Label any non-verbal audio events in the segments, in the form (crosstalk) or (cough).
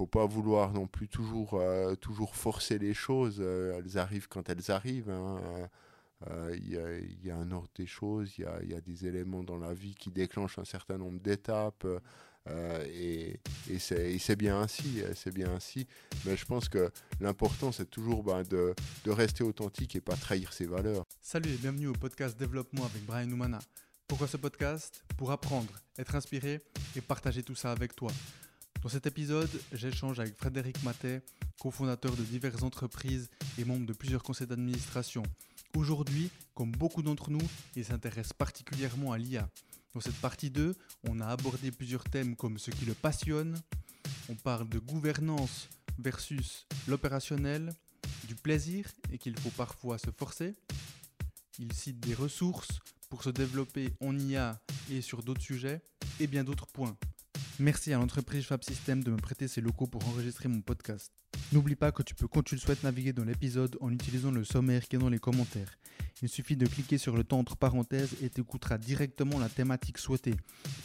faut pas vouloir non plus toujours, toujours forcer les choses. elles arrivent quand elles arrivent. Hein. Il y, a un ordre des choses, il y, a, des éléments dans la vie qui déclenchent un certain nombre d'étapes. Euh, et, c'est bien ainsi, euh, c'est bien ainsi. Mais je pense que l'important, c'est toujours ben, de, de, rester authentique et pas trahir ses valeurs. Salut et bienvenue au podcast Développement avec Brian Oumana. Pourquoi ce podcast? Pour apprendre, être inspiré et partager tout ça avec toi. Dans cet épisode, j'échange avec Frédéric Matet, cofondateur de diverses entreprises et membre de plusieurs conseils d'administration. Aujourd'hui, comme beaucoup d'entre nous, il s'intéresse particulièrement à l'IA. Dans cette partie 2, on a abordé plusieurs thèmes comme ce qui le passionne, on parle de gouvernance versus l'opérationnel, du plaisir et qu'il faut parfois se forcer. Il cite des ressources pour se développer en IA et sur d'autres sujets et bien d'autres points. Merci à l'entreprise Fab System de me prêter ses locaux pour enregistrer mon podcast. N'oublie pas que tu peux, quand tu le souhaites, naviguer dans l'épisode en utilisant le sommaire qui est dans les commentaires. Il suffit de cliquer sur le temps entre parenthèses et tu écouteras directement la thématique souhaitée.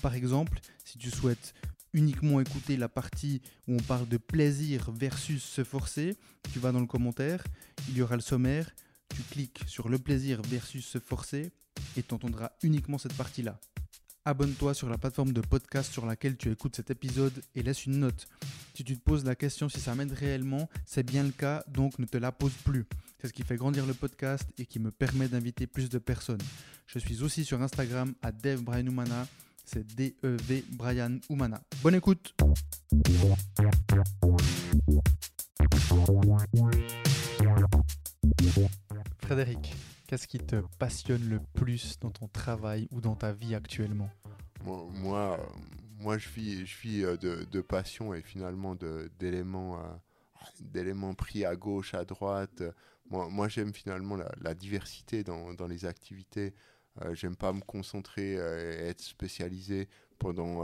Par exemple, si tu souhaites uniquement écouter la partie où on parle de plaisir versus se forcer, tu vas dans le commentaire, il y aura le sommaire, tu cliques sur le plaisir versus se forcer et tu entendras uniquement cette partie-là abonne-toi sur la plateforme de podcast sur laquelle tu écoutes cet épisode et laisse une note. Si tu te poses la question si ça m'aide réellement, c'est bien le cas, donc ne te la pose plus. C'est ce qui fait grandir le podcast et qui me permet d'inviter plus de personnes. Je suis aussi sur Instagram à Dev c'est D-E-V Brian Oumana. Bonne écoute Frédéric, Qu'est-ce qui te passionne le plus dans ton travail ou dans ta vie actuellement moi, moi, je vis, je vis euh, de, passion et finalement d'éléments euh, d'éléments pris à gauche, à droite. Moi, moi j'aime finalement la, diversité dans, dans, les activités. Euh, j'aime pas me concentrer et être spécialisé pendant,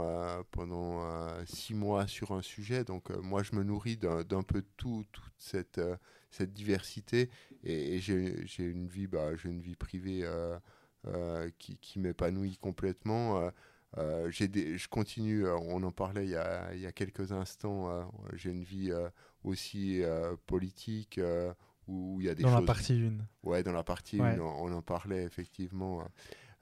pendant six mois sur un sujet. Donc moi, je me nourris d'un peu tout, toute cette, cette diversité et, j'ai une vie bah, j'ai une vie privée euh, euh, qui, qui m'épanouit complètement. Euh, j'ai je continue on en parlait il y a, il y a quelques instants j'ai une vie aussi politique où il y a des dans la partie 1 ouais dans la partie 1 on, en parlait effectivement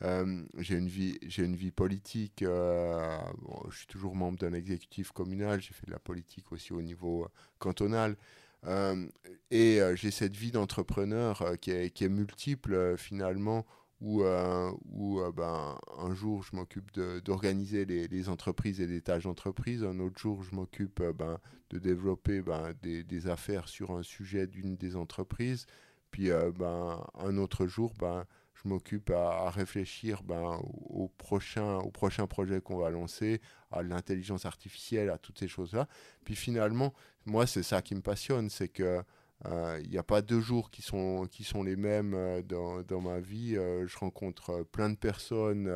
j'ai une vie j'ai une vie politique je suis toujours membre d'un exécutif communal j'ai fait de la politique aussi au niveau cantonal. euh, et euh, j'ai cette vie d'entrepreneur euh, qui est, multiple finalement, où, où ben, un jour je m'occupe d'organiser les, entreprises et des tâches d'entreprise, un autre jour je m'occupe ben, de développer ben, des, des, affaires sur un sujet d'une des entreprises, puis ben, un autre jour ben, je m'occupe à, réfléchir ben, au, prochain, au prochain projet qu'on va lancer, à l'intelligence artificielle, à toutes ces choses-là. Puis finalement, moi, c'est ça qui me passionne, c'est que euh, il n'y a pas deux jours qui sont, les mêmes euh, dans, dans, ma vie. Euh, je rencontre plein de personnes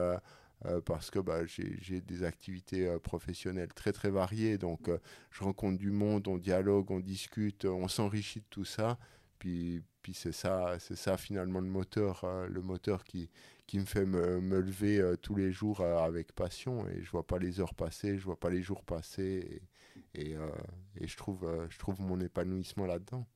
parce que bah, j'ai des activités professionnelles très très variées. Donc je rencontre du monde, on dialogue, on discute, on s'enrichit de tout ça. Puis, puis c'est ça, c'est ça finalement le moteur, le moteur qui, qui me fait me, me lever tous les jours avec passion. Et je vois pas les heures passer, je vois pas les jours passer. Et, et, et je, trouve, je trouve mon épanouissement là-dedans.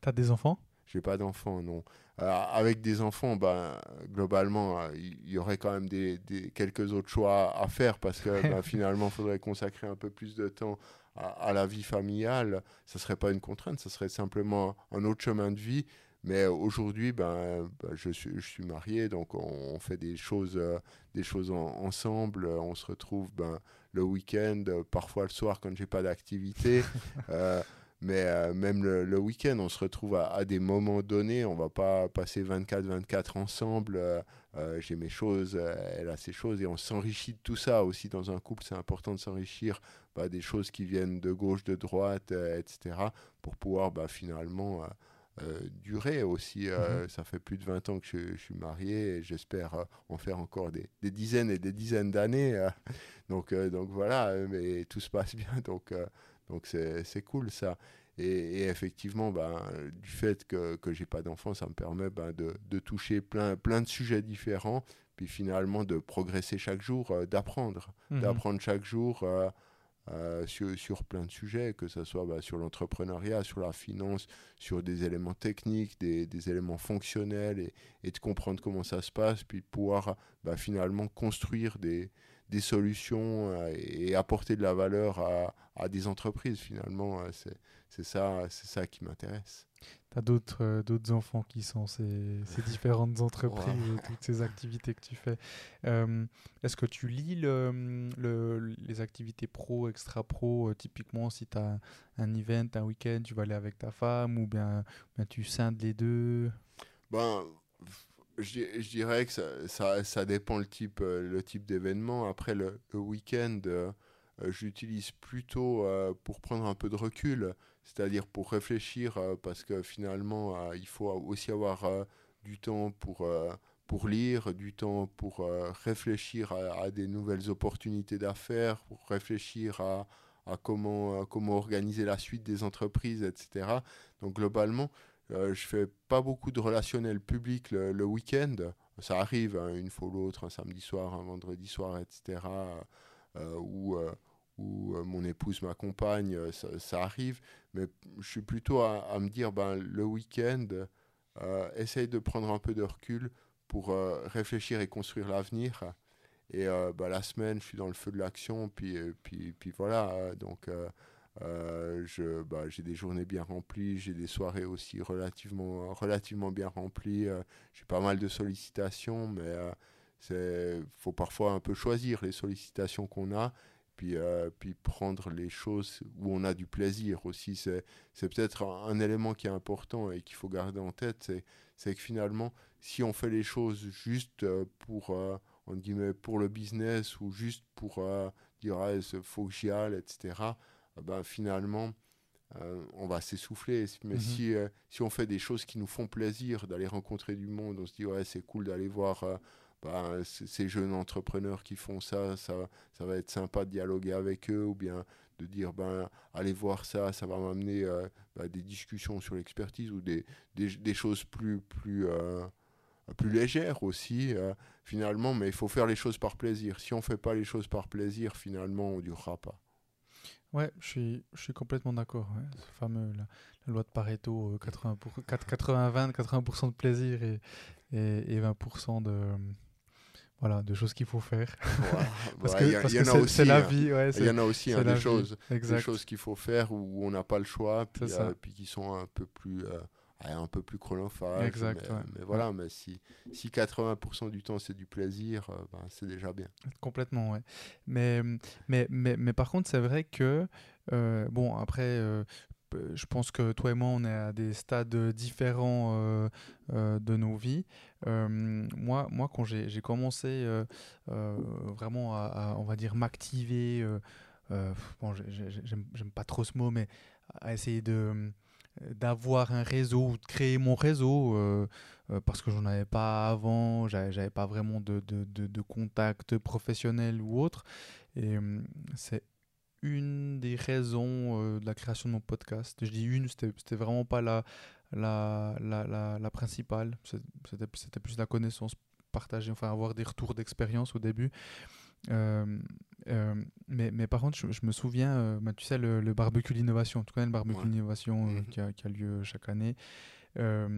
Tu as des enfants? J'ai pas d'enfants, non. avec des enfants, ben, globalement, il y, aurait quand même des, des, quelques autres choix à faire parce que ben, finalement, il faudrait consacrer un peu plus de temps à, la vie familiale. Ce serait pas une contrainte, ce serait simplement un autre chemin de vie. Mais aujourd'hui, ben, ben je, suis, je suis marié, donc on, fait des choses, des choses ensemble. On se retrouve ben, le week-end, parfois le soir quand j'ai pas d'activité. (laughs) Euh, mais euh, même le, week-end, on se retrouve à, des moments donnés. On va pas passer 24-24 ensemble. Euh, j'ai mes choses, elle a ses choses, et on s'enrichit de tout ça aussi dans un couple. C'est important de s'enrichir bah, des choses qui viennent de gauche, de droite, etc., pour pouvoir bah, finalement durer aussi. Mhm. Ça fait plus de 20 ans que je, suis marié et j'espère en faire encore des, des, dizaines et des dizaines d'années. donc, donc voilà, mais tout se passe bien. Donc donc c'est cool ça. Et, effectivement, ben, du fait que, que j'ai pas d'enfant, ça me permet ben, de, de, toucher plein, plein de sujets différents, puis finalement de progresser chaque jour, euh, d'apprendre, mhm. d'apprendre chaque jour. Euh, euh, sur, sur, plein de sujets, que ce soit bah, sur l'entrepreneuriat, sur la finance, sur des éléments techniques, des, des éléments fonctionnels, et, et, de comprendre comment ça se passe, puis de pouvoir bah, finalement construire des, des solutions euh, et apporter de la valeur à, à des entreprises. Finalement, euh, c'est ça, ça qui m'intéresse. Tu as d'autres d'autres enfants qui sont ces, ces (laughs) différentes entreprises, toutes ces activités que tu fais. Est-ce que tu lis le, le, les activités pro, extra pro Typiquement, si tu as un event, un week-end, tu vas aller avec ta femme ou bien, bien tu scindes les deux? Ben, je, je, dirais que ça, ça, ça, dépend le type, le type d'événement. Après, le, week-end, j'utilise plutôt pour prendre un peu de recul c'est-à-dire pour réfléchir, euh, parce que finalement, euh, il faut aussi avoir euh, du temps pour, pour lire, du temps pour réfléchir à, des nouvelles opportunités d'affaires, pour réfléchir à, à comment, comment organiser la suite des entreprises, etc. Donc globalement, je je fais pas beaucoup de relationnel public le, week-end. Ça arrive hein, une fois ou l'autre, un samedi soir, un vendredi soir, etc. où où euh, mon épouse m'accompagne, euh, ça, arrive, mais je suis plutôt à, me dire, ben, le week-end, euh, essaye de prendre un peu de recul pour réfléchir et construire l'avenir. Et ben, la semaine, je suis dans le feu de l'action, puis, puis, puis voilà, donc je, bah, j'ai des journées bien remplies, j'ai des soirées aussi relativement, relativement bien remplies, j'ai pas mal de sollicitations, mais il faut parfois un peu choisir les sollicitations qu'on a puis, euh, puis prendre les choses où on a du plaisir aussi. C'est, peut-être un, élément qui est important et qu'il faut garder en tête, c'est, que finalement, si on fait les choses juste euh, pour, euh, guillemets, pour le business ou juste pour dire il faut que j'y aille, etc., ben, finalement, on va s'essouffler. Mais mhm. si, si on fait des choses qui nous font plaisir, d'aller rencontrer du monde, on se dit ouais, c'est cool d'aller voir bah, ces jeunes entrepreneurs qui font ça, ça, ça va être sympa de dialoguer avec eux ou bien de dire ben, allez voir ça, ça va m'amener euh, bah, des discussions sur l'expertise ou des, des, des, choses plus, plus, euh, plus légères aussi, euh, finalement, mais il faut faire les choses par plaisir. Si on ne fait pas les choses par plaisir, finalement, on ne durera pas. Ouais, je suis, je suis complètement d'accord. Ce fameux, la, loi de Pareto, 80 80-20, 80%, de plaisir et, et, et 20% de, voilà, de choses qu'il faut faire. (laughs) parce que c'est la vie. il y en a aussi hein, des, choses, des choses qu'il faut faire où on n'a pas le choix, puis, euh, puis qui sont un peu plus, euh, un peu plus chronophages. Exact, mais, voilà, mais si, si 80% du temps c'est du plaisir, euh, ben, c'est déjà bien. Complètement, ouais. Mais, mais, mais, mais par contre, c'est vrai que, bon, après, je pense que toi et moi, on est à des stades différents euh, euh, de nos vies. Euh, moi, moi, quand j'ai commencé vraiment à, on va dire, m'activer, bon, j'aime pas trop ce mot, mais à essayer de d'avoir un réseau ou de créer mon réseau parce que j'en avais pas avant, j'avais pas vraiment de, de, de, de contact professionnel ou autre. Et c'est une des raisons euh, de la création de mon podcast. Je dis une, c'était vraiment pas la, la, la, la, principale. C'était plus la connaissance partagée, enfin avoir des retours d'expérience au début. Euh, euh, mais, mais, par contre, je, me souviens, bah, tu sais, le, barbecue d'innovation, tu connais le barbecue d'innovation qui, a, qui, a, lieu chaque année. je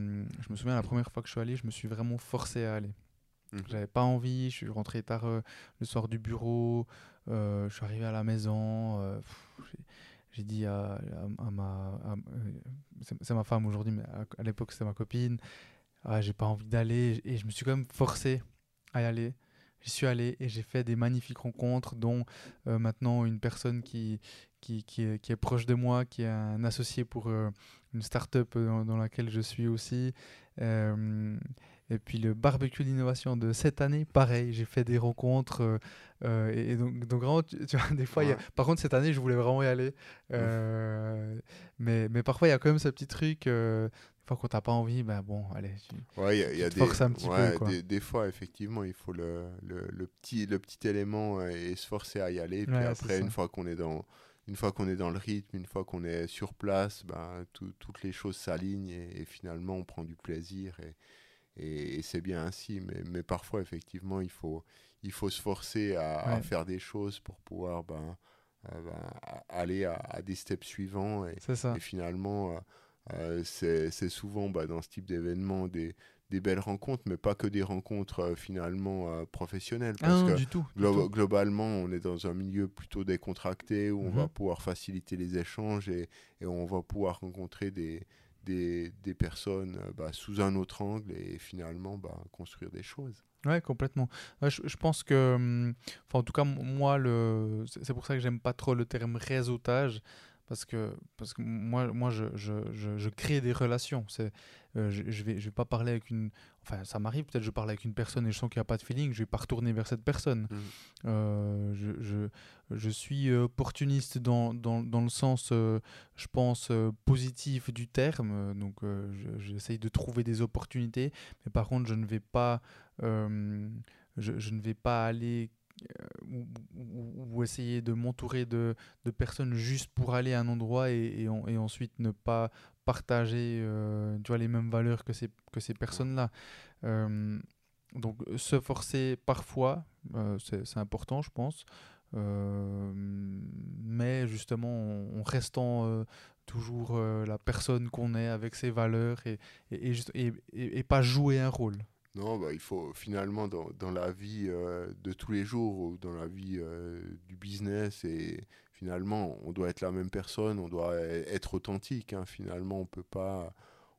me souviens, la première fois que je suis allé, je me suis vraiment forcé à aller. Mhm. J'avais pas envie, je suis rentré tard le soir du bureau, euh, je suis arrivé à la maison. Euh, j'ai dit à, ma. c'est ma femme aujourd'hui, mais à, l'époque c'était ma copine. Ah, j'ai pas envie d'aller. Et je me suis quand même forcé à y aller. J'y suis allé et j'ai fait des magnifiques rencontres, dont euh, maintenant une personne qui, qui, qui, est, qui, est, proche de moi, qui est un associé pour une start-up dans, dans, laquelle je suis aussi. Et puis le barbecue d'innovation de cette année, pareil, j'ai fait des rencontres. Euh, euh, et, donc, donc, vraiment, tu, vois, des fois, y a... par contre, cette année, je voulais vraiment y aller. Euh, mais, mais parfois, il y a quand même ce petit truc. Fois, quand t'as pas envie, ben bon, allez. Tu, ouais, il y a, des, un petit peu, quoi. Des, des, fois, effectivement, il faut le, le, le, petit, le petit élément et se forcer à y aller. Puis après, une fois qu'on est dans une fois qu'on est dans le rythme, une fois qu'on est sur place, ben, toutes les choses s'alignent et, et, finalement on prend du plaisir et, et, c'est bien ainsi. Mais, mais, parfois, effectivement, il faut, il faut se forcer à, faire des choses pour pouvoir ben, ben, aller à, des steps suivants. Et, ça. et finalement, c'est souvent bah, dans ce type d'événement des, des belles rencontres, mais pas que des rencontres finalement professionnelles. Parce ah que du tout, globalement, on est dans un milieu plutôt décontracté où on va mhm. pouvoir faciliter les échanges et, et, on va pouvoir rencontrer des, des, des personnes bah, sous un autre angle et finalement bah, construire des choses. Ouais, complètement. je, je, pense que, hum, enfin, en tout cas, moi, le, c'est pour ça que j'aime pas trop le terme réseautage, parce que, parce que moi, moi je, je, je, crée des relations. C'est, euh, je, je vais, je vais pas parler avec une. Enfin, ça m'arrive, peut-être je parle avec une personne et je sens qu'il n'y a pas de feeling, je vais pas retourner vers cette personne. Mmh. Euh, je, je, je, suis opportuniste dans, dans, dans le sens, euh, je pense, positif du terme. Donc, j'essaye de trouver des opportunités, mais par contre, je ne vais pas. je ne vais pas aller ou, essayer de m'entourer de, de, personnes juste pour aller à un endroit et, et, et ensuite ne pas partager euh, tu vois, les mêmes valeurs que ces, que ces personnes-là. Euh, donc se forcer parfois, euh, c'est important, je pense. mais justement, en, restant toujours la personne qu'on est avec ses valeurs et, et, et, et, pas jouer un rôle. Non, bah, il faut finalement dans, dans la vie de tous les jours ou dans la vie du business et finalement, on doit être la même personne, on doit e-, être authentique. Hein. Finalement, on peut pas,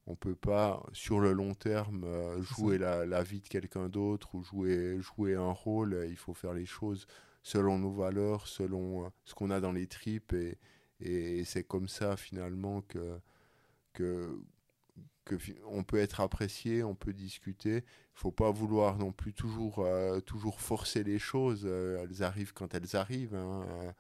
on peut pas sur le long terme euh, jouer la, la, vie de quelqu'un d'autre ou jouer, jouer un rôle. Il faut faire les choses selon nos valeurs, selon euh, ce qu'on a dans les tripes et, et c'est comme ça finalement que, que, que on peut être apprécié, on peut discuter. Il faut pas vouloir non plus toujours, euh, toujours forcer les choses. elles arrivent quand elles arrivent. Hein.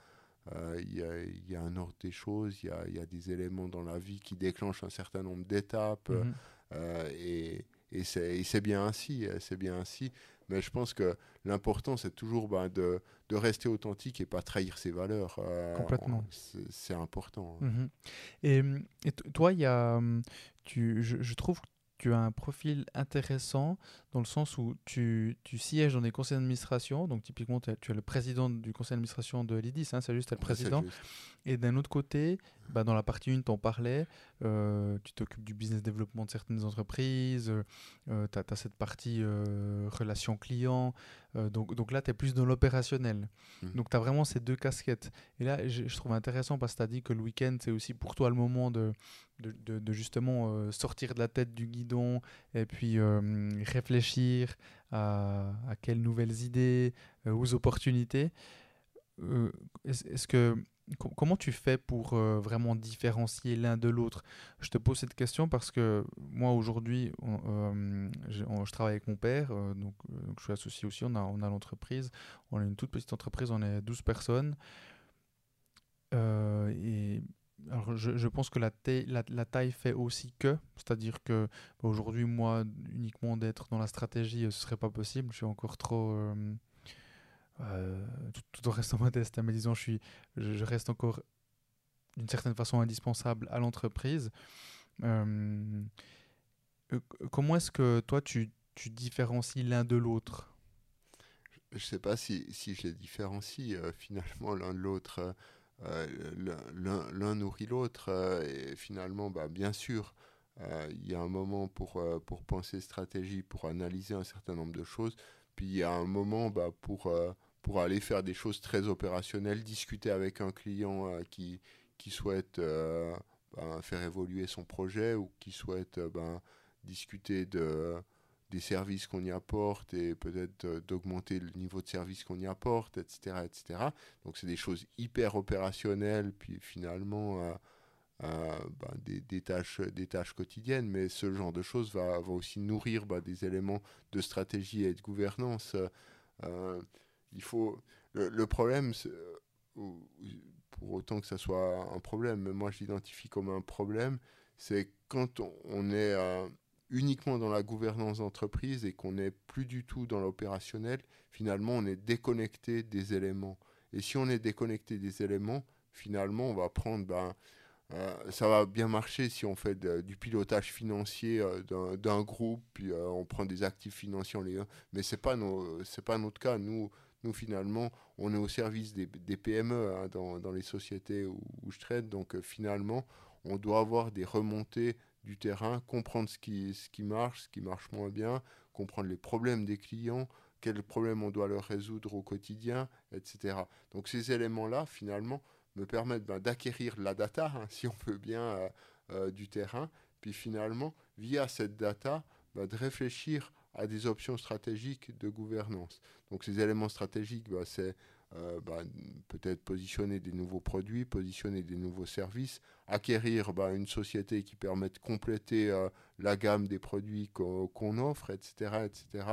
Euh, il y, a, un ordre des choses, il y a, des éléments dans la vie qui déclenchent un certain nombre d'étapes. Mhm. Euh, et, et c'est bien ainsi, euh, c'est bien ainsi. Mais je pense que l'important, c'est toujours ben, de, de, rester authentique et pas trahir ses valeurs. Complètement. C'est important. Mhm. Et, et, toi, il y a, hum, tu, je, je trouve tu as un profil intéressant dans le sens où tu, tu sièges dans des conseils d'administration. Donc, typiquement, tu es, le président du conseil d'administration de l'IDIS, hein, c'est juste, le président. Et d'un autre côté, bah, dans la partie 1, tu en parlais, euh, tu t'occupes du business développement de certaines entreprises, euh, tu as, cette partie euh, relation client. donc, donc là, tu es plus dans l'opérationnel. Mmh. Donc, tu as vraiment ces deux casquettes. Et là, je, je trouve intéressant parce que tu as dit que le week-end, c'est aussi pour toi le moment de, de, de, justement sortir de la tête du guidon et puis réfléchir à, à, quelles nouvelles idées, aux opportunités. Est-ce que comment tu fais pour euh, vraiment différencier l'un de l'autre? Je te pose cette question parce que moi aujourd'hui, euh, je, travaille avec mon père, euh, donc, je suis associé aussi, on a, on a l'entreprise, on a une toute petite entreprise, on est 12 personnes. et alors je, pense que la, taille fait aussi que, c'est-à-dire que bah, aujourd'hui, moi, uniquement d'être dans la stratégie, ce serait pas possible, je suis encore trop euh, tout, en restant modeste, hein, mais disons, je, suis, je, reste encore d'une certaine façon indispensable à l'entreprise. Euh, euh, comment est-ce que toi, tu, tu différencies l'un de l'autre? Je ne sais pas si, si, je les différencie (laughs) finalement l'un de l'autre. l'un nourrit l'autre et finalement, bah, bien sûr, il y a un moment pour, pour penser stratégie, pour analyser un certain nombre de choses, puis il y a un moment bah, pour, pour aller faire des choses très opérationnelles, discuter avec un client euh, qui, qui souhaite euh, ben, faire évoluer son projet ou qui souhaite euh, ben, discuter de, des services qu'on y apporte et peut-être d'augmenter le niveau de service qu'on y apporte, etc. etc. Donc c'est des choses hyper opérationnelles, puis finalement ben, des, tâches, des tâches quotidiennes, mais ce genre de choses va, va aussi nourrir des éléments de stratégie et de gouvernance il faut. Le, problème, euh, pour autant que ça soit un problème, mais moi je l'identifie comme un problème, c'est quand on, est euh, uniquement dans la gouvernance d'entreprise et qu'on n'est plus du tout dans l'opérationnel, finalement on est déconnecté des éléments. Et si on est déconnecté des éléments, finalement on va prendre ben, euh, ça va bien marcher si on fait du pilotage financier d'un groupe, puis on prend des actifs financiers, les, mais ce n'est pas, pas notre cas. Nous, Nous, finalement, on est au service des, PME hein, dans, les sociétés où, je traite. Donc, finalement, on doit avoir des remontées du terrain, comprendre ce qui, ce qui marche, ce qui marche moins bien, comprendre les problèmes des clients, quels problèmes on doit leur résoudre au quotidien, etc. Donc ces éléments-là, finalement, me permettent ben, d'acquérir la data, hein, (laughs) si on veut bien, euh, euh, du terrain, puis finalement, via cette data, ben, de réfléchir à des options stratégiques de gouvernance. Donc ces éléments stratégiques, ben, c'est euh, bah, peut-être positionner des nouveaux produits, positionner des nouveaux services, acquérir bah, une société qui permet de compléter euh, la gamme des produits qu'on offre, etc., etc.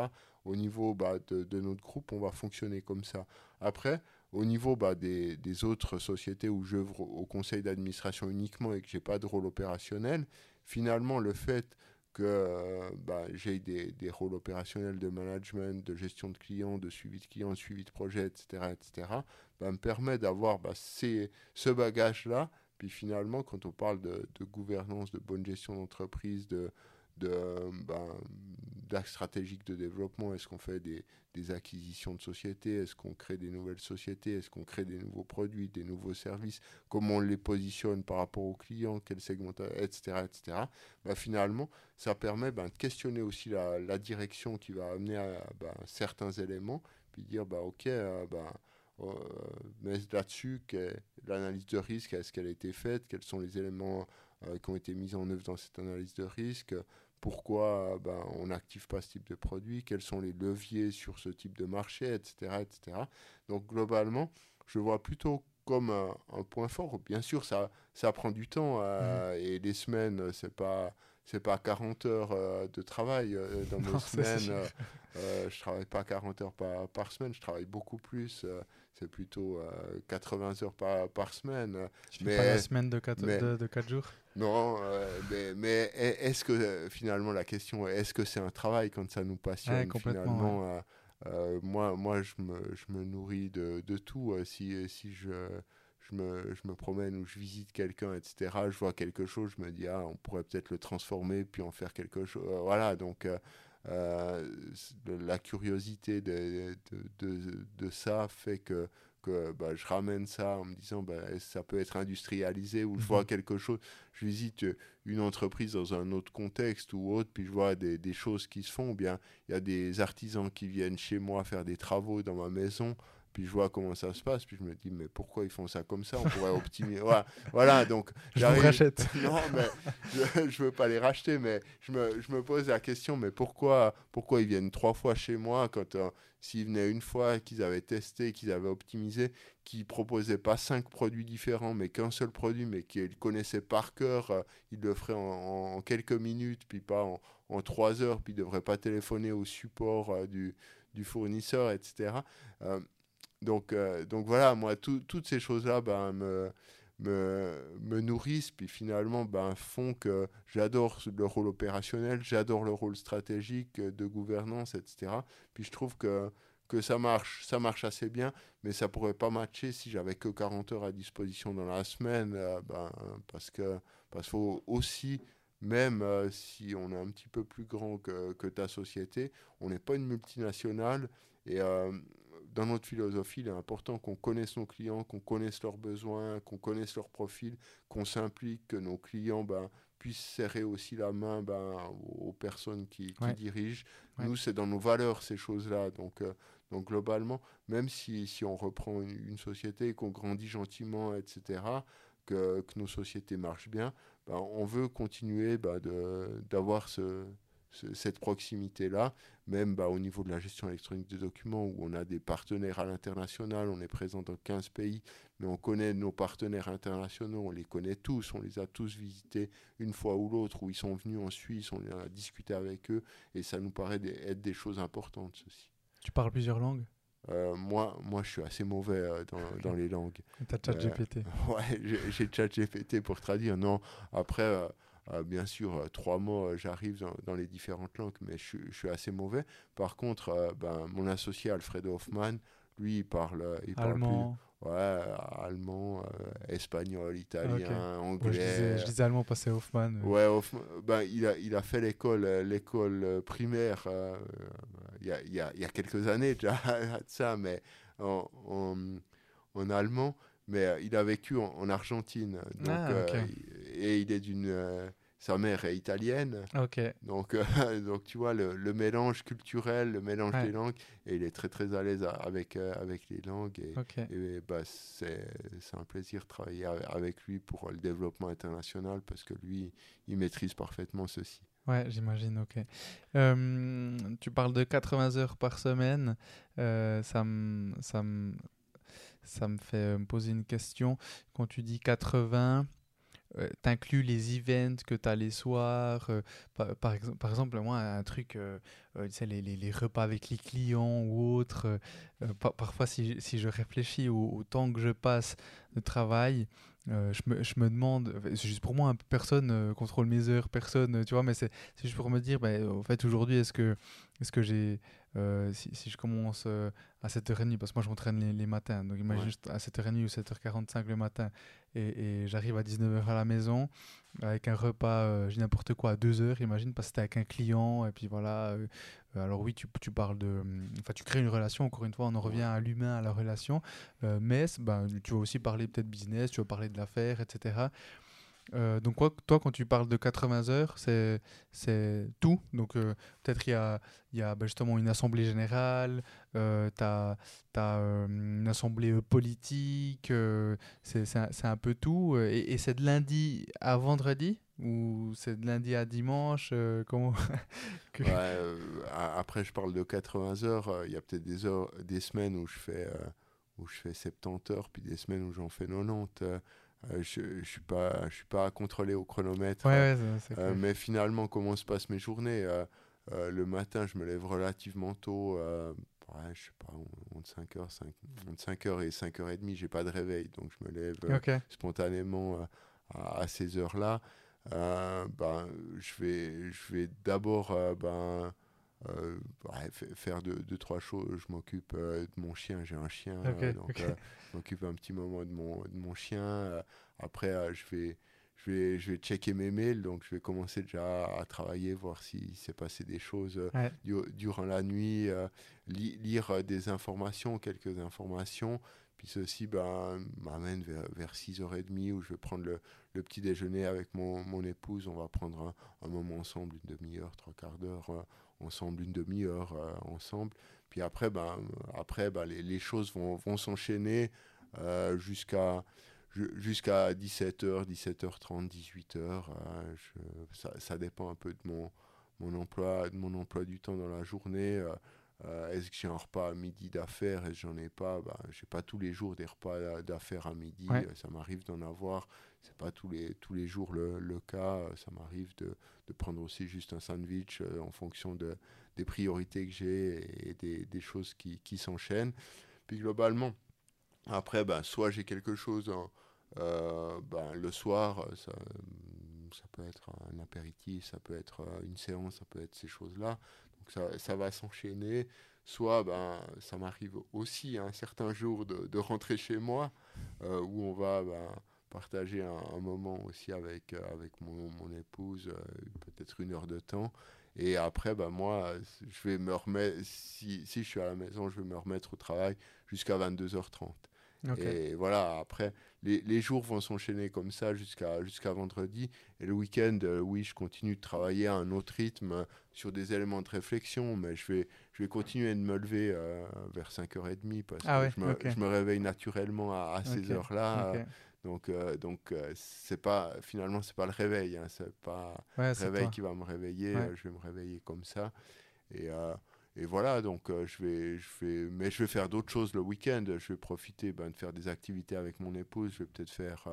Au niveau bah, de, notre groupe, on va fonctionner comme ça. Après, au niveau des, des, autres sociétés où j'œuvre au conseil d'administration uniquement et que je n'ai pas de rôle opérationnel, finalement, le fait que euh, bah, j'ai des, des, rôles opérationnels de management, de gestion de clients, de suivi de clients, de suivi de projet, etc., etc., bah, me permet d'avoir bah, ce bagage-là. Puis finalement, quand on parle de, de gouvernance, de bonne gestion d'entreprise, de, de, ben, d'axe stratégique de développement. Est-ce qu'on fait des, acquisitions de sociétés? Est-ce qu'on crée des nouvelles sociétés? Est-ce qu'on crée des nouveaux produits, des nouveaux services? Comment on les positionne par rapport aux clients? Quel segment Etc. etc. Ben, finalement, ça permet ben, de questionner aussi la, direction qui va amener à ben, certains éléments, puis dire ok, euh, euh, mais là-dessus, l'analyse de risque, est-ce qu'elle a été faite? Quels sont les éléments euh, qui ont été mis en œuvre dans cette analyse de risque? Pourquoi ben, on n'active pas ce type de produit, quels sont les leviers sur ce type de marché, etc. etc. Donc globalement, je vois plutôt comme un, point fort. Bien sûr, ça, ça prend du temps euh, mmh. et les semaines, c'est pas c'est pas 40 heures euh, de travail euh, dans mes (laughs) semaines. Je travaille pas 40 heures par, par semaine, je travaille beaucoup plus c'est plutôt 80 heures par, par semaine. Tu mais, fais pas la semaine de 4, de, de 4 jours? Non, euh, mais, mais est-ce que euh, finalement la question est est-ce que c'est un travail quand ça nous passionne finalement euh, moi, moi je, me, je me nourris de, de tout. si, si je, je, me, je me promène ou je visite quelqu'un, etc., je vois quelque chose, je me dis, ah, on pourrait peut-être le transformer puis en faire quelque chose. voilà, donc la curiosité de, de, de, de, ça fait que que bah, je ramène ça en me disant bah, ça peut être industrialisé ou je vois mhm. quelque chose? Je visite une entreprise dans un autre contexte ou autre, puis je vois des, des choses qui se font. Bien, il y a des artisans qui viennent chez moi faire des travaux dans ma maison puis je vois comment ça se passe, puis je me dis, mais pourquoi ils font ça comme ça? On pourrait optimiser. (laughs) voilà, voilà, donc. Je vous rachète. (laughs) non, mais je ne veux pas les racheter, mais je me, je me, pose la question, mais pourquoi, pourquoi ils viennent trois fois chez moi quand euh, s'ils venaient une fois, qu'ils avaient testé, qu'ils avaient optimisé, qu'ils proposaient pas cinq produits différents, mais qu'un seul produit, mais qu'ils connaissaient par cœur, euh, ils le feraient en, quelques minutes, puis pas en, en trois heures, puis ils ne devraient pas téléphoner au support euh, du, du fournisseur, etc. Donc, euh, donc voilà, moi, toutes ces choses-là ben, me, me, nourrissent, puis finalement ben, font que j'adore le rôle opérationnel, j'adore le rôle stratégique euh, de gouvernance, etc. Puis je trouve que, que ça marche, ça marche assez bien, mais ça pourrait pas matcher si j'avais que 40 heures à disposition dans la semaine, euh, ben, parce que parce faut aussi même si on est un petit peu plus grand que, que ta société, on n'est pas une multinationale et dans notre philosophie, il est important qu'on connaisse nos clients, qu'on connaisse leurs besoins, qu'on connaisse leur profil, qu'on s'implique, que nos clients ben, puissent serrer aussi la main ben, aux personnes qui, dirigent. Nous, c'est dans nos valeurs, ces choses-là. Donc, euh, donc globalement, même si, si on reprend une, société, qu'on grandit gentiment, etc., que, que, nos sociétés marchent bien, ben, on veut continuer ben, d'avoir ce, cette proximité-là, même bah, au niveau de la gestion électronique des documents, où on a des partenaires à l'international, on est présent dans 15 pays, mais on connaît nos partenaires internationaux, on les connaît tous, on les a tous visités une fois ou l'autre, où ils sont venus en Suisse, on a discuté avec eux, et ça nous paraît être des choses importantes, ceci. Tu parles plusieurs langues? Euh, moi, moi, je suis assez mauvais euh, dans, (laughs) dans, les langues. T'as ChatGPT. Euh, (laughs) ouais, j'ai ChatGPT pour traduire. Non, après, euh, bien sûr, euh, trois mots, euh, j'arrive dans, les différentes langues, mais je, suis assez mauvais. Par contre, ben, mon associé Alfred Hoffman, lui, il parle, il allemand. Parle ouais, allemand, espagnol, italien, anglais. je, disais, allemand parce que Hoffman. Ouais, ben, il, a, il a fait l'école, l'école primaire. il y a, y, a, y, a, quelques années déjà (laughs) de ça, mais en, en, allemand. Mais il a vécu en, Argentine. Donc, ah, et il est d'une sa mère est italienne. Donc, euh, (laughs) donc tu vois, le, le, mélange culturel, le mélange des langues, et il est très très à l'aise avec, euh, avec les langues. Et, bah, c'est un plaisir de travailler avec lui pour le développement international parce que lui, il maîtrise parfaitement ceci. Ouais, j'imagine, ok. Euh, tu parles de 80 heures par semaine. ça me ça me ça me fait me poser une question. Quand tu dis 80, euh, t'inclus les events que tu as les soirs. Euh, par, exemple, par moi, un truc, euh, les, les, les, repas avec les clients ou autres. parfois, si, si, je réfléchis au, temps que je passe de travail, je, me, je, me, demande, c'est juste pour moi, personne contrôle mes heures, personne, tu vois, mais c'est juste pour me dire, ben, en fait, aujourd'hui, est-ce que, est -ce que j'ai euh, si, si, je commence euh, à 7h30, parce que moi je m'entraîne les, les, matins, donc imagine juste à 7h30 ou 7h45 le matin, et, et j'arrive à 19h à la maison avec un repas, euh, j'ai n'importe quoi, à 2h, imagine, parce que c'était avec un client, et puis voilà. Alors oui, tu, parles de. Enfin, tu crées une relation, encore une fois, on en revient à l'humain, à la relation, mais ben, tu vas aussi parler peut-être business, tu vas parler de l'affaire, etc. Euh, donc toi, quand tu parles de 80 heures, c'est, tout. Donc euh, peut-être il y a, bah, justement une assemblée générale, euh, tu as, euh, une assemblée politique, c'est, un, c'est un peu tout. Et, c'est de lundi à vendredi? Ou c'est de lundi à dimanche comment (laughs) Après, je parle de 80 heures. Il y a peut-être des, heures, des semaines où je, fais, où je fais 70 heures, puis des semaines où j'en fais 90. Euh, je ne suis, pas, je suis pas à contrôler au chronomètre. Euh, mais finalement, comment se passent mes journées euh, Le matin, je me lève relativement tôt. Ouais, je sais pas, entre 5h, 5, 5h et 5h30, j'ai pas de réveil, donc je me lève spontanément à, ces heures-là. Ben, je vais, je vais d'abord ben, euh, faire deux, deux, trois choses. Je m'occupe euh, de mon chien, j'ai un chien, euh, donc je m'occupe un petit moment de mon, de mon chien. après, je vais je vais, je vais checker mes mails, donc je vais commencer déjà à travailler, voir s'il s'est passé des choses durant la nuit, lire des informations, quelques informations. Puis ceci ben, m'amène vers, vers 6h30 où je vais prendre le, petit déjeuner avec mon, épouse. On va prendre un, moment ensemble, une demi-heure, trois quarts d'heure ensemble, une demi-heure euh, ensemble. Puis après, ben, après ben, les, choses vont, s'enchaîner euh, jusqu'à jusqu'à 17h, 17h30, 18h. ça, dépend un peu de mon, emploi, de mon emploi du temps dans la journée. Euh, est-ce que j'ai un repas à midi d'affaires? Est-ce que j'en ai pas? Ben, Je n'ai pas tous les jours des repas d'affaires à midi. Ça m'arrive d'en avoir c'est pas tous les, tous les jours le, le cas. Ça m'arrive de, de, prendre aussi juste un sandwich euh, en fonction de, des priorités que j'ai et des, des, choses qui, qui s'enchaînent. Puis globalement, après, ben, soit j'ai quelque chose euh, ben, le soir, ça, ça, peut être un apéritif, ça peut être euh, une séance, ça peut être ces choses-là. Donc ça, va s'enchaîner. Soit ben, ça m'arrive aussi un certain jour de, rentrer chez moi où on va ben, partager un, moment aussi avec, euh, avec mon, épouse, euh, peut-être une heure de temps. Et après, bah, moi, je vais me remettre, si, si je suis à la maison, je vais me remettre au travail jusqu'à 22h30. Et voilà, après, les, les jours vont s'enchaîner comme ça jusqu'à jusqu'à vendredi. Et le week-end, euh, oui, je continue de travailler à un autre rythme sur des éléments de réflexion, mais je vais, je vais continuer de me lever vers 5h30 parce ah que je, me, je, me, réveille naturellement à, à ces heures-là. Donc, euh, donc euh, c'est pas, finalement, c'est pas le réveil. Hein, c'est pas le réveil qui va me réveiller. Euh, je vais me réveiller comme ça. Et, et voilà, donc je, vais, je vais. Mais je vais faire d'autres choses le week-end. Je vais profiter ben, de faire des activités avec mon épouse. Je vais peut-être faire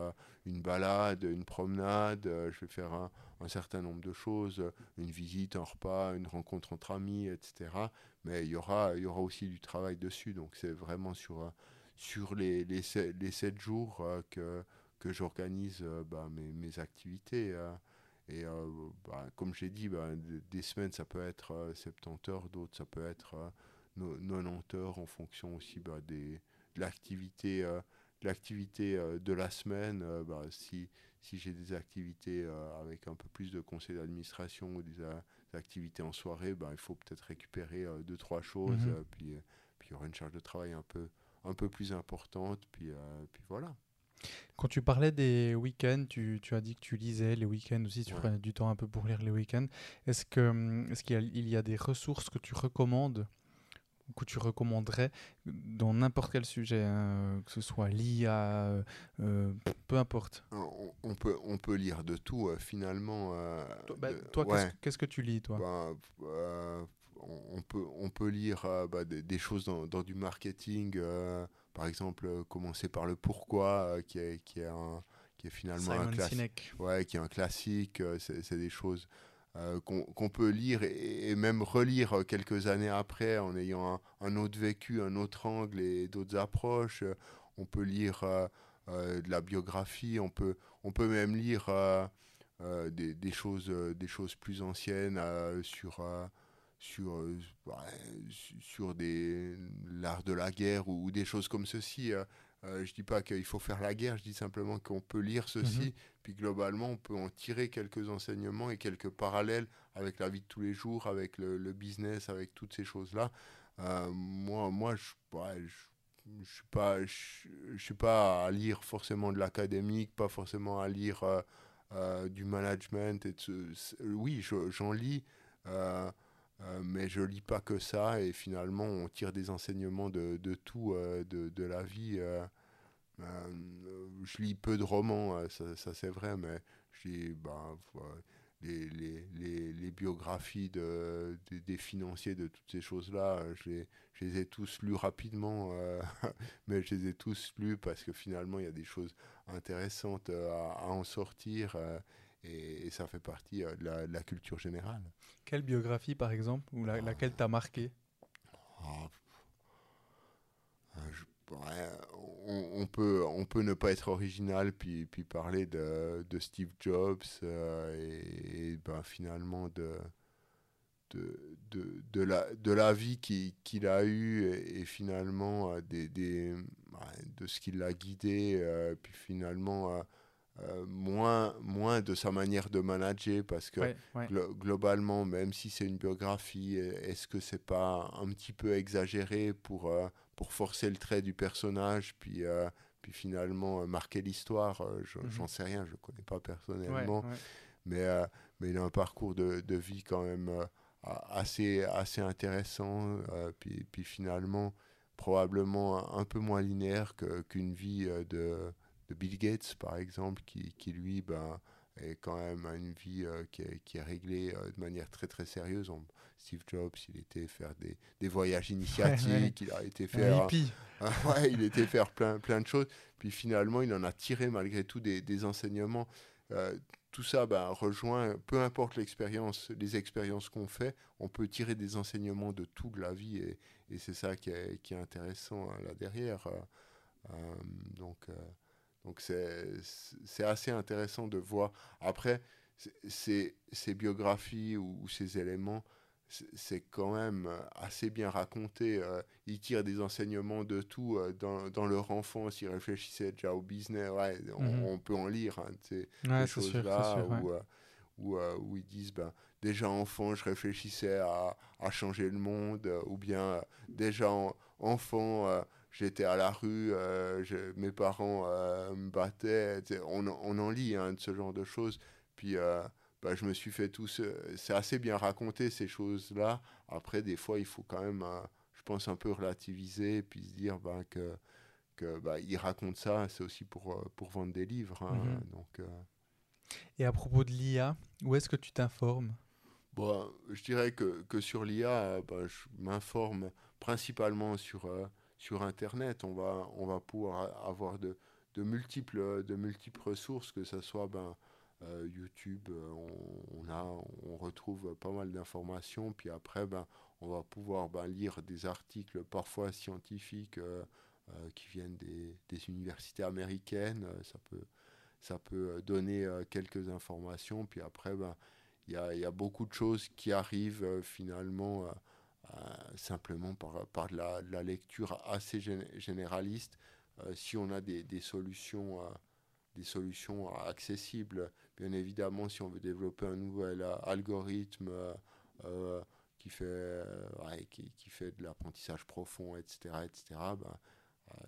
une balade, une promenade. je vais faire un, certain nombre de choses. Une visite, un repas, une rencontre entre amis, etc. Mais il y aura, il y aura aussi du travail dessus. Donc c'est vraiment sur sur les, les, les 7 jours euh, que, que j'organise euh, bah, mes, mes, activités. Euh. et bah, comme j'ai dit, bah, des semaines, ça peut être 70 heures, d'autres, ça peut être 90 heures en fonction aussi bah, des, de l'activité l'activité de la semaine, bah, si, si j'ai des activités avec un peu plus de conseil d'administration ou des, activités en soirée, bah, il faut peut-être récupérer deux, trois choses, mhm. puis, puis il y aura une charge de travail un peu, un peu plus importante, puis, puis voilà. Quand tu parlais des week-ends, tu, tu, as dit que tu lisais les week-ends aussi, tu prenais du temps un peu pour lire les week-ends. Est-ce qu'il hum, est qu'il y, a, il y a des ressources que tu recommandes que tu recommanderais dans n'importe quel sujet, hein, que ce soit l'IA, euh, peu importe? On, peut, on peut lire de tout, euh, finalement. Euh, toi, bah, qu'est-ce que tu lis, toi? Bah, on, peut, on peut lire bah, des, choses dans, dans, du marketing par exemple, euh, commencer par le pourquoi, euh, qui, est, qui, est un, qui est finalement un classique. Ouais, qui est un classique. Euh, c'est des choses qu'on peut lire et, même relire quelques années après en ayant un, autre vécu, un autre angle et d'autres approches. On peut lire de la biographie, on peut, on peut même lire des, des, choses, des choses plus anciennes sur sur, euh, sur des, l'art de la guerre ou, des choses comme ceci. Euh, euh, je dis pas qu'il faut faire la guerre, je dis simplement qu'on peut lire ceci, mhm. puis globalement, on peut en tirer quelques enseignements et quelques parallèles avec la vie de tous les jours, avec le, business, avec toutes ces choses-là. moi, moi je, je, suis pas, je, suis pas à lire forcément de l'académique, pas forcément à lire du management. Et oui, j'en lis. Euh, mais je lis pas que ça et finalement on tire des enseignements de, de tout euh, de, de, la vie. Euh, je lis peu de romans, ça, c'est vrai, mais je ben, les, les, les, les, biographies de, des financiers de toutes ces choses-là. Je les, ai tous lus rapidement, (laughs) mais je les ai tous lus parce que finalement il y a des choses intéressantes à en sortir et, ça fait partie euh, de la, culture générale. Quelle biographie, par exemple, ou laquelle t'a marqué? Ah, euh, on, peut, on peut ne pas être original puis, puis parler de, de Steve Jobs euh, et, ben, finalement de, de, de, de, la, de la vie qu'il a eue et, finalement des, des, de ce qui l'a guidé, puis finalement euh, moins, moins de sa manière de manager parce que globalement, même si c'est une biographie, est-ce que c'est pas un petit peu exagéré pour, euh, pour forcer le trait du personnage puis, euh, puis finalement marquer l'histoire mhm. J'en sais rien, je ne connais pas personnellement. mais, mais il a un parcours de, de vie quand même assez, assez intéressant. puis, puis finalement, probablement un peu moins linéaire qu'une vie de de Bill Gates, par exemple, qui, qui lui, ben, est quand même à une vie euh, qui, est, qui, est, réglée euh, de manière très très sérieuse. Steve Jobs, il était faire des, des voyages initiatiques, (laughs) il a été faire, (laughs) ouais, il était faire plein plein de choses. Puis finalement, il en a tiré malgré tout des, des enseignements. Euh, tout ça ben, rejoint, peu importe l'expérience, les expériences qu'on fait, on peut tirer des enseignements de toute la vie et, et c'est ça qui est, qui est intéressant là derrière. donc donc c'est assez intéressant de voir. Après, ces, ces biographies ou, ces éléments, c'est quand même assez bien raconté. Euh, ils tirent des enseignements de tout. Euh, dans, dans, leur enfance, ils réfléchissaient déjà au business. Ouais, on, mhm. peut en lire hein, ces, choses-là où, euh, où, où, ils disent ben, déjà enfant, je réfléchissais à, à changer le monde. ou bien déjà enfant j'étais à la rue, euh, mes parents euh, me battaient, on, on, en lit hein, de ce genre de choses. Puis euh, bah, je me suis fait tout C'est assez bien raconté ces choses-là. Après, des fois, il faut quand même, je pense, un peu relativiser et puis se dire bah, que, que bah, il raconte ça, c'est aussi pour, pour vendre des livres. Hein, mhm. donc, Et à propos de l'IA, où est-ce que tu t'informes? Bon, Je dirais que, que sur l'IA, bah, je m'informe principalement sur sur Internet, on va, on va pouvoir avoir de, de, multiples, de multiples ressources, que ce soit ben, euh, YouTube, euh, on, a, on retrouve pas mal d'informations, puis après, ben, on va pouvoir ben, lire des articles parfois scientifiques euh, qui viennent des, des, universités américaines, ça peut, ça peut donner quelques informations, puis après, ben, il y, a, y, a, beaucoup de choses qui arrivent finalement simplement par, par la, la, lecture assez généraliste. si on a des, des solutions des solutions accessibles. Bien évidemment, si on veut développer un nouvel algorithme qui fait, qui, qui, fait de l'apprentissage profond, etc., etc., ben,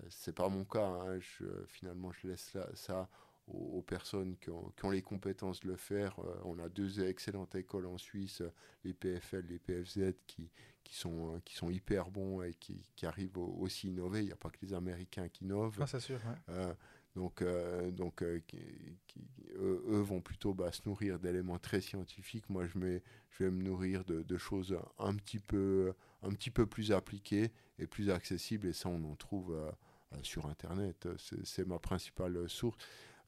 c'est pas mon cas. Hein. Finalement, je laisse ça aux, personnes qui ont, qui ont, les compétences de le faire. Euh, on a deux excellentes écoles en Suisse, les PFL, les PFZ, qui, qui, sont, euh, qui sont hyper bons et qui, qui arrivent aussi à innover. Il n'y a pas que les Américains qui innovent. Ah, c'est sûr. Euh, donc, donc eux, vont plutôt bah, se nourrir d'éléments très scientifiques. Moi, je, mets, je vais me nourrir de, de, choses un petit, peu, un petit peu plus appliquées et plus accessibles. Et ça, on en trouve sur Internet. C'est ma principale source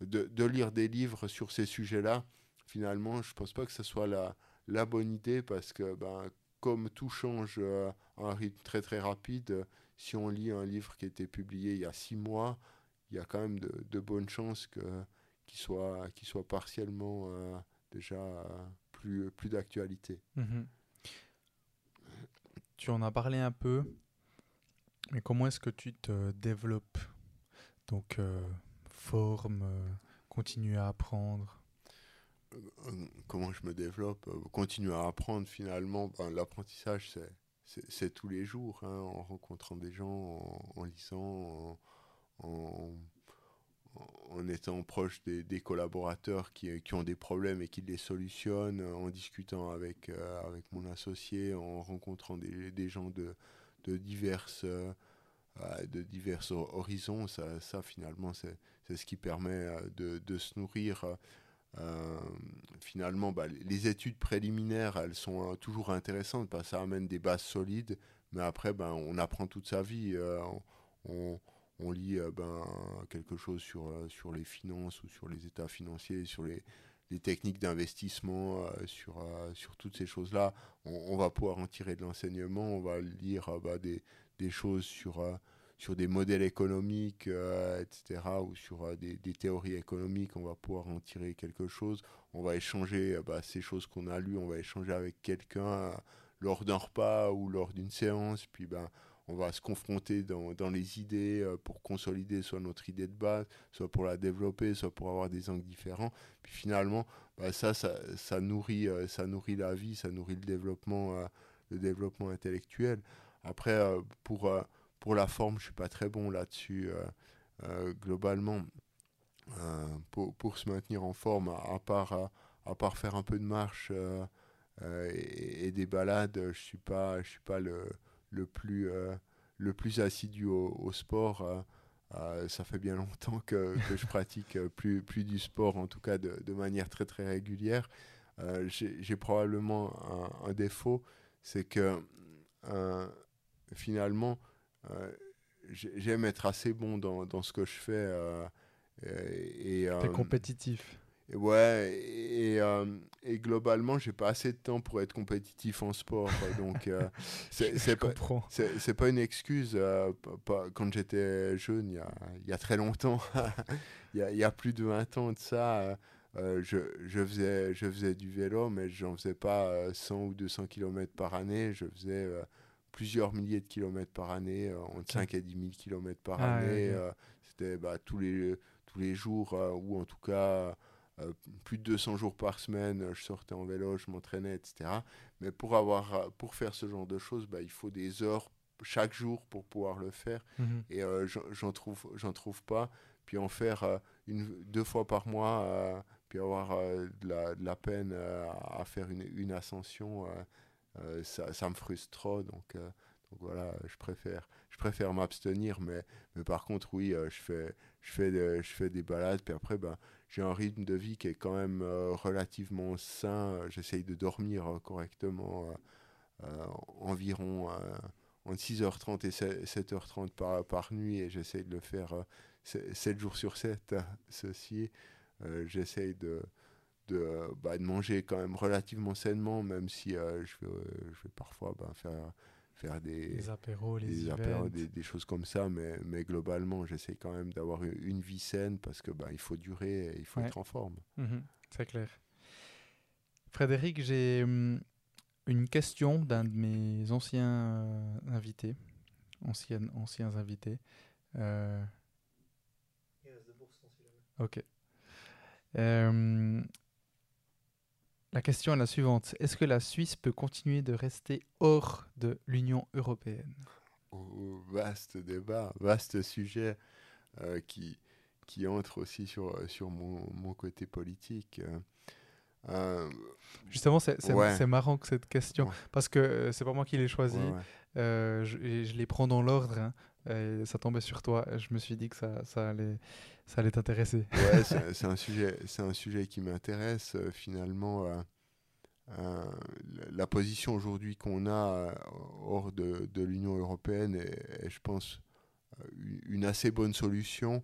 de, lire des livres sur ces sujets-là, finalement, je ne pense pas que ce soit la, la bonne idée parce que, ben, comme tout change euh, à un rythme très très rapide, si on lit un livre qui a été publié il y a six mois, il y a quand même de, bonnes chances qu'il soit, soit partiellement euh, déjà plus, plus d'actualité. Mhm. Tu en as parlé un peu, mais comment est-ce que tu te développes? Donc, euh, forme, euh, continuer à apprendre? Euh, Comment je me développe euh, Continuer à apprendre finalement, ben, l'apprentissage c'est tous les jours, hein, en rencontrant des gens, en, lisant, en, en, étant proche des, collaborateurs qui, qui, ont des problèmes et qui les solutionnent, en discutant avec, avec mon associé, en rencontrant des, des gens de, de diverses de divers horizons. Ça, ça finalement, c'est ce qui permet euh, de, de se nourrir. Euh, finalement, bah, les études préliminaires, elles sont euh, toujours intéressantes parce que ça amène des bases solides. Mais après, ben, on apprend toute sa vie. on, on, lit ben, quelque chose sur, sur les finances ou sur les états financiers, sur les, les techniques d'investissement, sur, sur toutes ces choses-là. On, va pouvoir en tirer de l'enseignement. On va lire bah, des, des choses sur, euh, sur des modèles économiques, euh, etc., ou sur euh, des, théories économiques, on va pouvoir en tirer quelque chose. On va échanger bah, ces choses qu'on a lues, on va échanger avec quelqu'un lors d'un repas ou lors d'une séance, puis ben, on va se confronter dans, dans les idées pour consolider soit notre idée de base, soit pour la développer, soit pour avoir des angles différents. Puis finalement, bah, ça, ça, ça, nourrit, ça nourrit la vie, ça nourrit le développement, le développement intellectuel. Après, euh, pour, euh, pour la forme, je suis pas très bon là-dessus. Euh, globalement, pour, pour, se maintenir en forme, à, part, à part faire un peu de marche et, des balades, je suis pas, je suis pas le, le plus, le plus assidu au, sport. ça fait bien (laughs) longtemps que, que je pratique plus, plus du sport, en tout cas de, manière très très régulière. J'ai probablement un, défaut, c'est que finalement, euh, j'aime être assez bon dans, dans, ce que je fais. Euh, et, T'es euh, compétitif. Et ouais, et, et globalement, j'ai pas assez de temps pour être compétitif en sport. donc, (laughs) c'est pas, pas une excuse. pas, quand j'étais jeune, il y a, y a, très longtemps, (laughs) il y, y, a plus de 20 ans de ça, je, je, faisais, je faisais du vélo, mais j'en faisais pas 100 ou 200 km par année. Je faisais plusieurs milliers de kilomètres par année, euh, entre 5 et 10 000 kilomètres par ah, année. Euh, c'était bah, tous, les, tous les jours, euh, ou en tout cas plus de 200 jours par semaine, je sortais en vélo, je m'entraînais, etc. Mais pour, avoir, pour faire ce genre de choses, bah, il faut des heures chaque jour pour pouvoir le faire. Mhm. Et j'en trouve, trouve pas. Puis en faire une, deux fois par mois, puis avoir de la, de, la, peine à faire une, une ascension, ça, ça, me frustre trop. Donc, euh, donc voilà, je préfère, je préfère m'abstenir. Mais, mais par contre, oui, euh, je, fais, je, fais des, je fais des balades. Puis après, ben, j'ai un rythme de vie qui est quand même relativement sain. J'essaye de dormir correctement environ entre 6h30 et 7h30 par, par nuit et j'essaye de le faire 7 jours sur 7. (laughs) Ceci, j'essaye de, de, bah, de, manger quand même relativement sainement, même si euh, je, vais, je, vais, parfois bah, faire, faire des, apéros, des, apéros des, choses comme ça, mais, mais globalement, j'essaie quand même d'avoir une vie saine parce que bah, il faut durer et il faut être en forme. Mhm, c'est clair. Frédéric, j'ai hum, une question d'un de mes anciens euh, invités, anciens, anciens invités. Euh, Ok. Euh, la question est la suivante. Est-ce que la Suisse peut continuer de rester hors de l'Union européenne? Oh, Vaste débat, vaste sujet euh, qui, qui entre aussi sur, sur mon, mon côté politique. Euh, Justement, c'est marrant que cette question, parce que euh, c'est pas moi qui l'ai choisi. je, je, les prends dans l'ordre. Hein, et ça tombait sur toi. Je me suis dit que ça, ça allait, ça allait t'intéresser. Ouais, c'est (laughs) un sujet, c'est un sujet qui m'intéresse finalement. Euh, la position aujourd'hui qu'on a euh, hors de, de l'Union européenne est, je pense, euh, une assez bonne solution.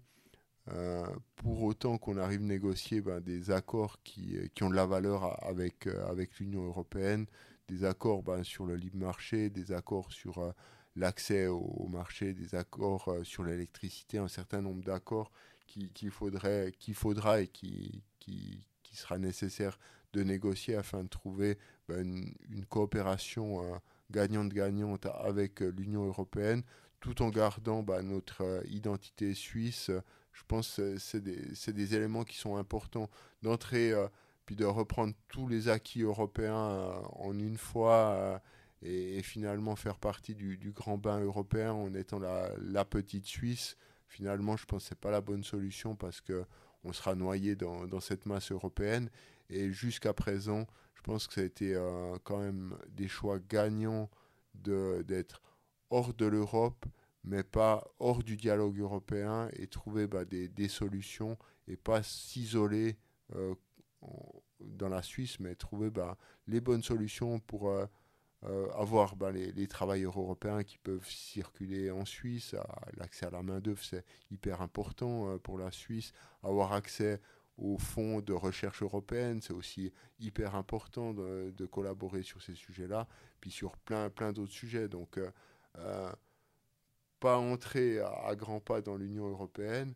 pour autant qu'on arrive à négocier ben, des accords qui, qui, ont de la valeur avec, avec l'Union européenne, des accords ben, sur le libre marché, des accords sur l'accès au, marché, des accords sur l'électricité, un certain nombre d'accords qu'il faudra et qui, qui, qui sera nécessaire de négocier afin de trouver ben, une, coopération euh, gagnante-gagnante avec euh, l'Union européenne, tout en gardant ben, notre euh, identité suisse. Je pense que c'est des, des, éléments qui sont importants d'entrer puis de reprendre tous les acquis européens en une fois et, finalement faire partie du, grand bain européen en étant la, petite Suisse. Finalement, je pense que ce n'est pas la bonne solution parce que on sera noyé dans, dans cette masse européenne. Et jusqu'à présent, je pense que ça a été euh, quand même des choix gagnants d'être hors de l'Europe, mais pas hors du dialogue européen et trouver bah, des, des, solutions et pas s'isoler euh, dans la Suisse, mais trouver bah, les bonnes solutions pour euh, avoir bah, les, travailleurs européens qui peuvent circuler en Suisse. L'accès à la main-d'œuvre, c'est hyper important pour la Suisse. Avoir accès au fonds de recherche européenne. C'est aussi hyper important de, collaborer sur ces sujets-là, puis sur plein, plein d'autres sujets. Donc, euh, euh, pas entrer à, grands pas dans l'Union européenne,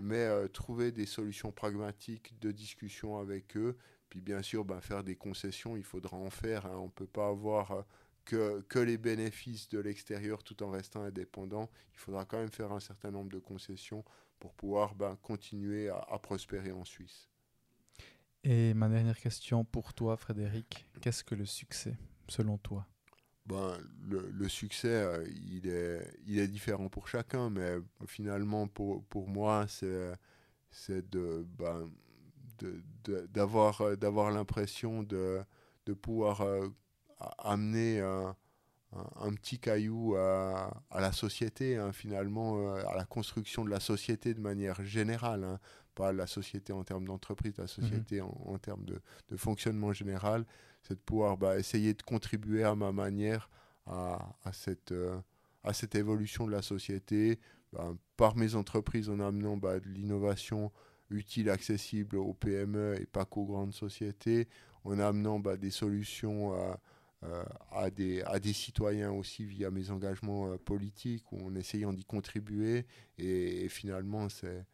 mais euh, trouver des solutions pragmatiques de discussion avec eux. Puis bien sûr, ben, faire des concessions, il faudra en faire. Hein. On ne peut pas avoir que, que les bénéfices de l'extérieur tout en restant indépendant. Il faudra quand même faire un certain nombre de concessions pour pouvoir ben, continuer à, prospérer en Suisse. Et ma dernière question pour toi, Frédéric, qu'est-ce que le succès, selon toi? Ben, le, le, succès, euh, il, est, il est différent pour chacun, mais finalement, pour, pour moi, c'est, de, ben, de, d'avoir, euh, d'avoir l'impression de, de pouvoir euh, amener un, un, petit caillou à, la société, hein, finalement, euh, à la construction de la société de manière générale, hein. pas la société en termes d'entreprise, la société mhm. en, termes de, fonctionnement général, c'est de pouvoir bah, essayer de contribuer à ma manière à, cette, euh, à cette évolution de la société, bah, par mes entreprises en amenant bah, de l'innovation utile, accessible aux PME et pas qu'aux grandes sociétés, en amenant des solutions euh, à, des, à des citoyens aussi via mes engagements euh, politiques ou en essayant d'y contribuer. Et, finalement, c'est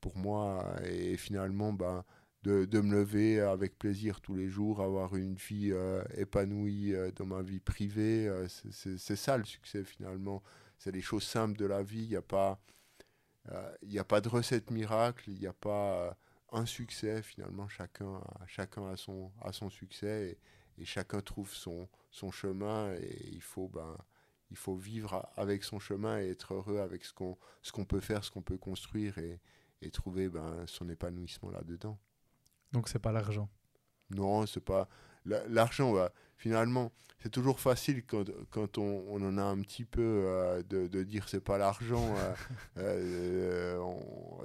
pour moi, et finalement, ben, de, de, me lever avec plaisir tous les jours, avoir une vie euh, épanouie dans ma vie privée. c'est ça le succès finalement. C'est les choses simples de la vie. Il a, pas, il a pas de recette miracle, il n'y a pas un succès. Finalement, chacun, chacun a, son, a son succès. Et, et chacun trouve son, son chemin et il faut, ben, il faut vivre avec son chemin et être heureux avec ce qu'on ce qu'on peut faire, ce qu'on peut construire et, et trouver ben, son épanouissement là-dedans. Donc c'est pas l'argent Non, c'est pas... L'argent, bah, finalement, c'est toujours facile quand, quand on, on, en a un petit peu euh, de, de, dire c'est pas l'argent. Euh, (laughs) euh,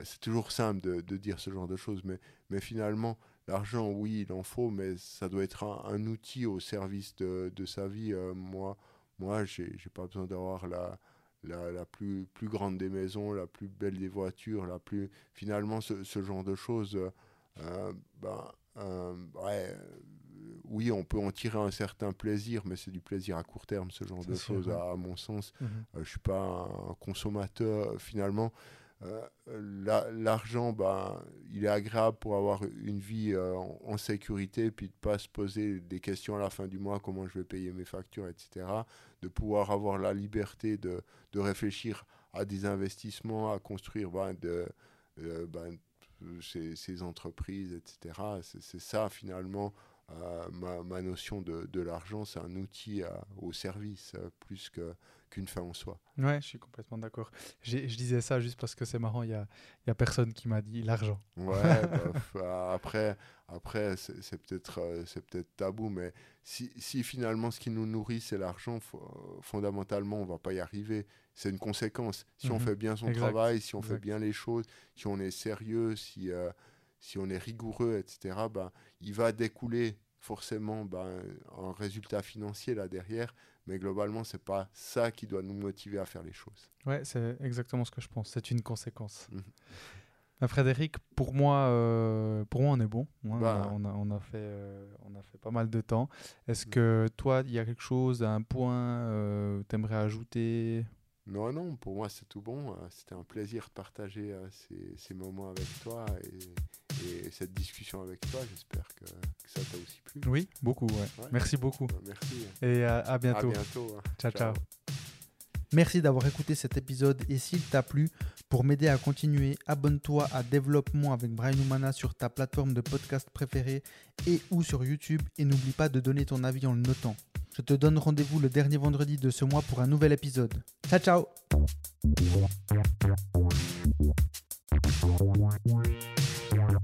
c'est toujours simple de, de, dire ce genre de choses, mais, mais finalement, L'argent, oui, il en faut, mais ça doit être un, outil au service de, de sa vie. Euh, moi, moi je n'ai pas besoin d'avoir la, la, la, plus, plus grande des maisons, la plus belle des voitures, la plus... Finalement, ce, ce genre de choses, euh, ben, euh, ouais, oui, on peut en tirer un certain plaisir, mais c'est du plaisir à court terme, ce genre de choses, à, mon sens. Mhm. je ne suis pas un consommateur, finalement. Euh, l'argent, ben, il est agréable pour avoir une vie euh, en, sécurité, puis de ne pas se poser des questions à la fin du mois, comment je vais payer mes factures, etc. De pouvoir avoir la liberté de, de réfléchir à des investissements, à construire ben, de, euh, ben, ces, ces entreprises, etc. C'est ça finalement euh, ma, ma, notion de, de l'argent, c'est un outil au service plus que qu'une fin en soi. Ouais, je suis complètement d'accord. Je disais ça juste parce que c'est marrant, il n'y a, y a personne qui m'a dit l'argent. Ouais, (laughs) bah, après, après c'est peut-être c'est peut-être tabou, mais si, si, finalement ce qui nous nourrit, c'est l'argent, fondamentalement, on ne va pas y arriver. C'est une conséquence. Si on mhm. fait bien son travail, si on fait bien les choses, si on est sérieux, si, euh, si on est rigoureux, etc., ben, il va découler forcément ben, un résultat financier là derrière, mais globalement, c'est pas ça qui doit nous motiver à faire les choses. Ouais, c'est exactement ce que je pense. C'est une conséquence. Mhm. Bah, Frédéric, pour moi, euh, pour moi, on est bon. Bah. on, a, on, a, fait, euh, on a fait pas mal de temps. Est-ce mhm. que toi, il y a quelque chose, un point, euh, tu aimerais ajouter? Non, non, pour moi c'est tout bon. Euh, c'était un plaisir de partager ces, moments avec toi et, cette discussion avec toi. J'espère que, ça t'a aussi plu. Oui, beaucoup. Merci beaucoup. Merci. Et à bientôt. À bientôt. Hein. ciao. ciao. Merci d'avoir écouté cet épisode et s'il t'a plu, pour m'aider à continuer, abonne-toi à Développement avec Brian Humana sur ta plateforme de podcast préférée et ou sur YouTube et n'oublie pas de donner ton avis en le notant. Je te donne rendez-vous le dernier vendredi de ce mois pour un nouvel épisode. Ciao ciao Yeah.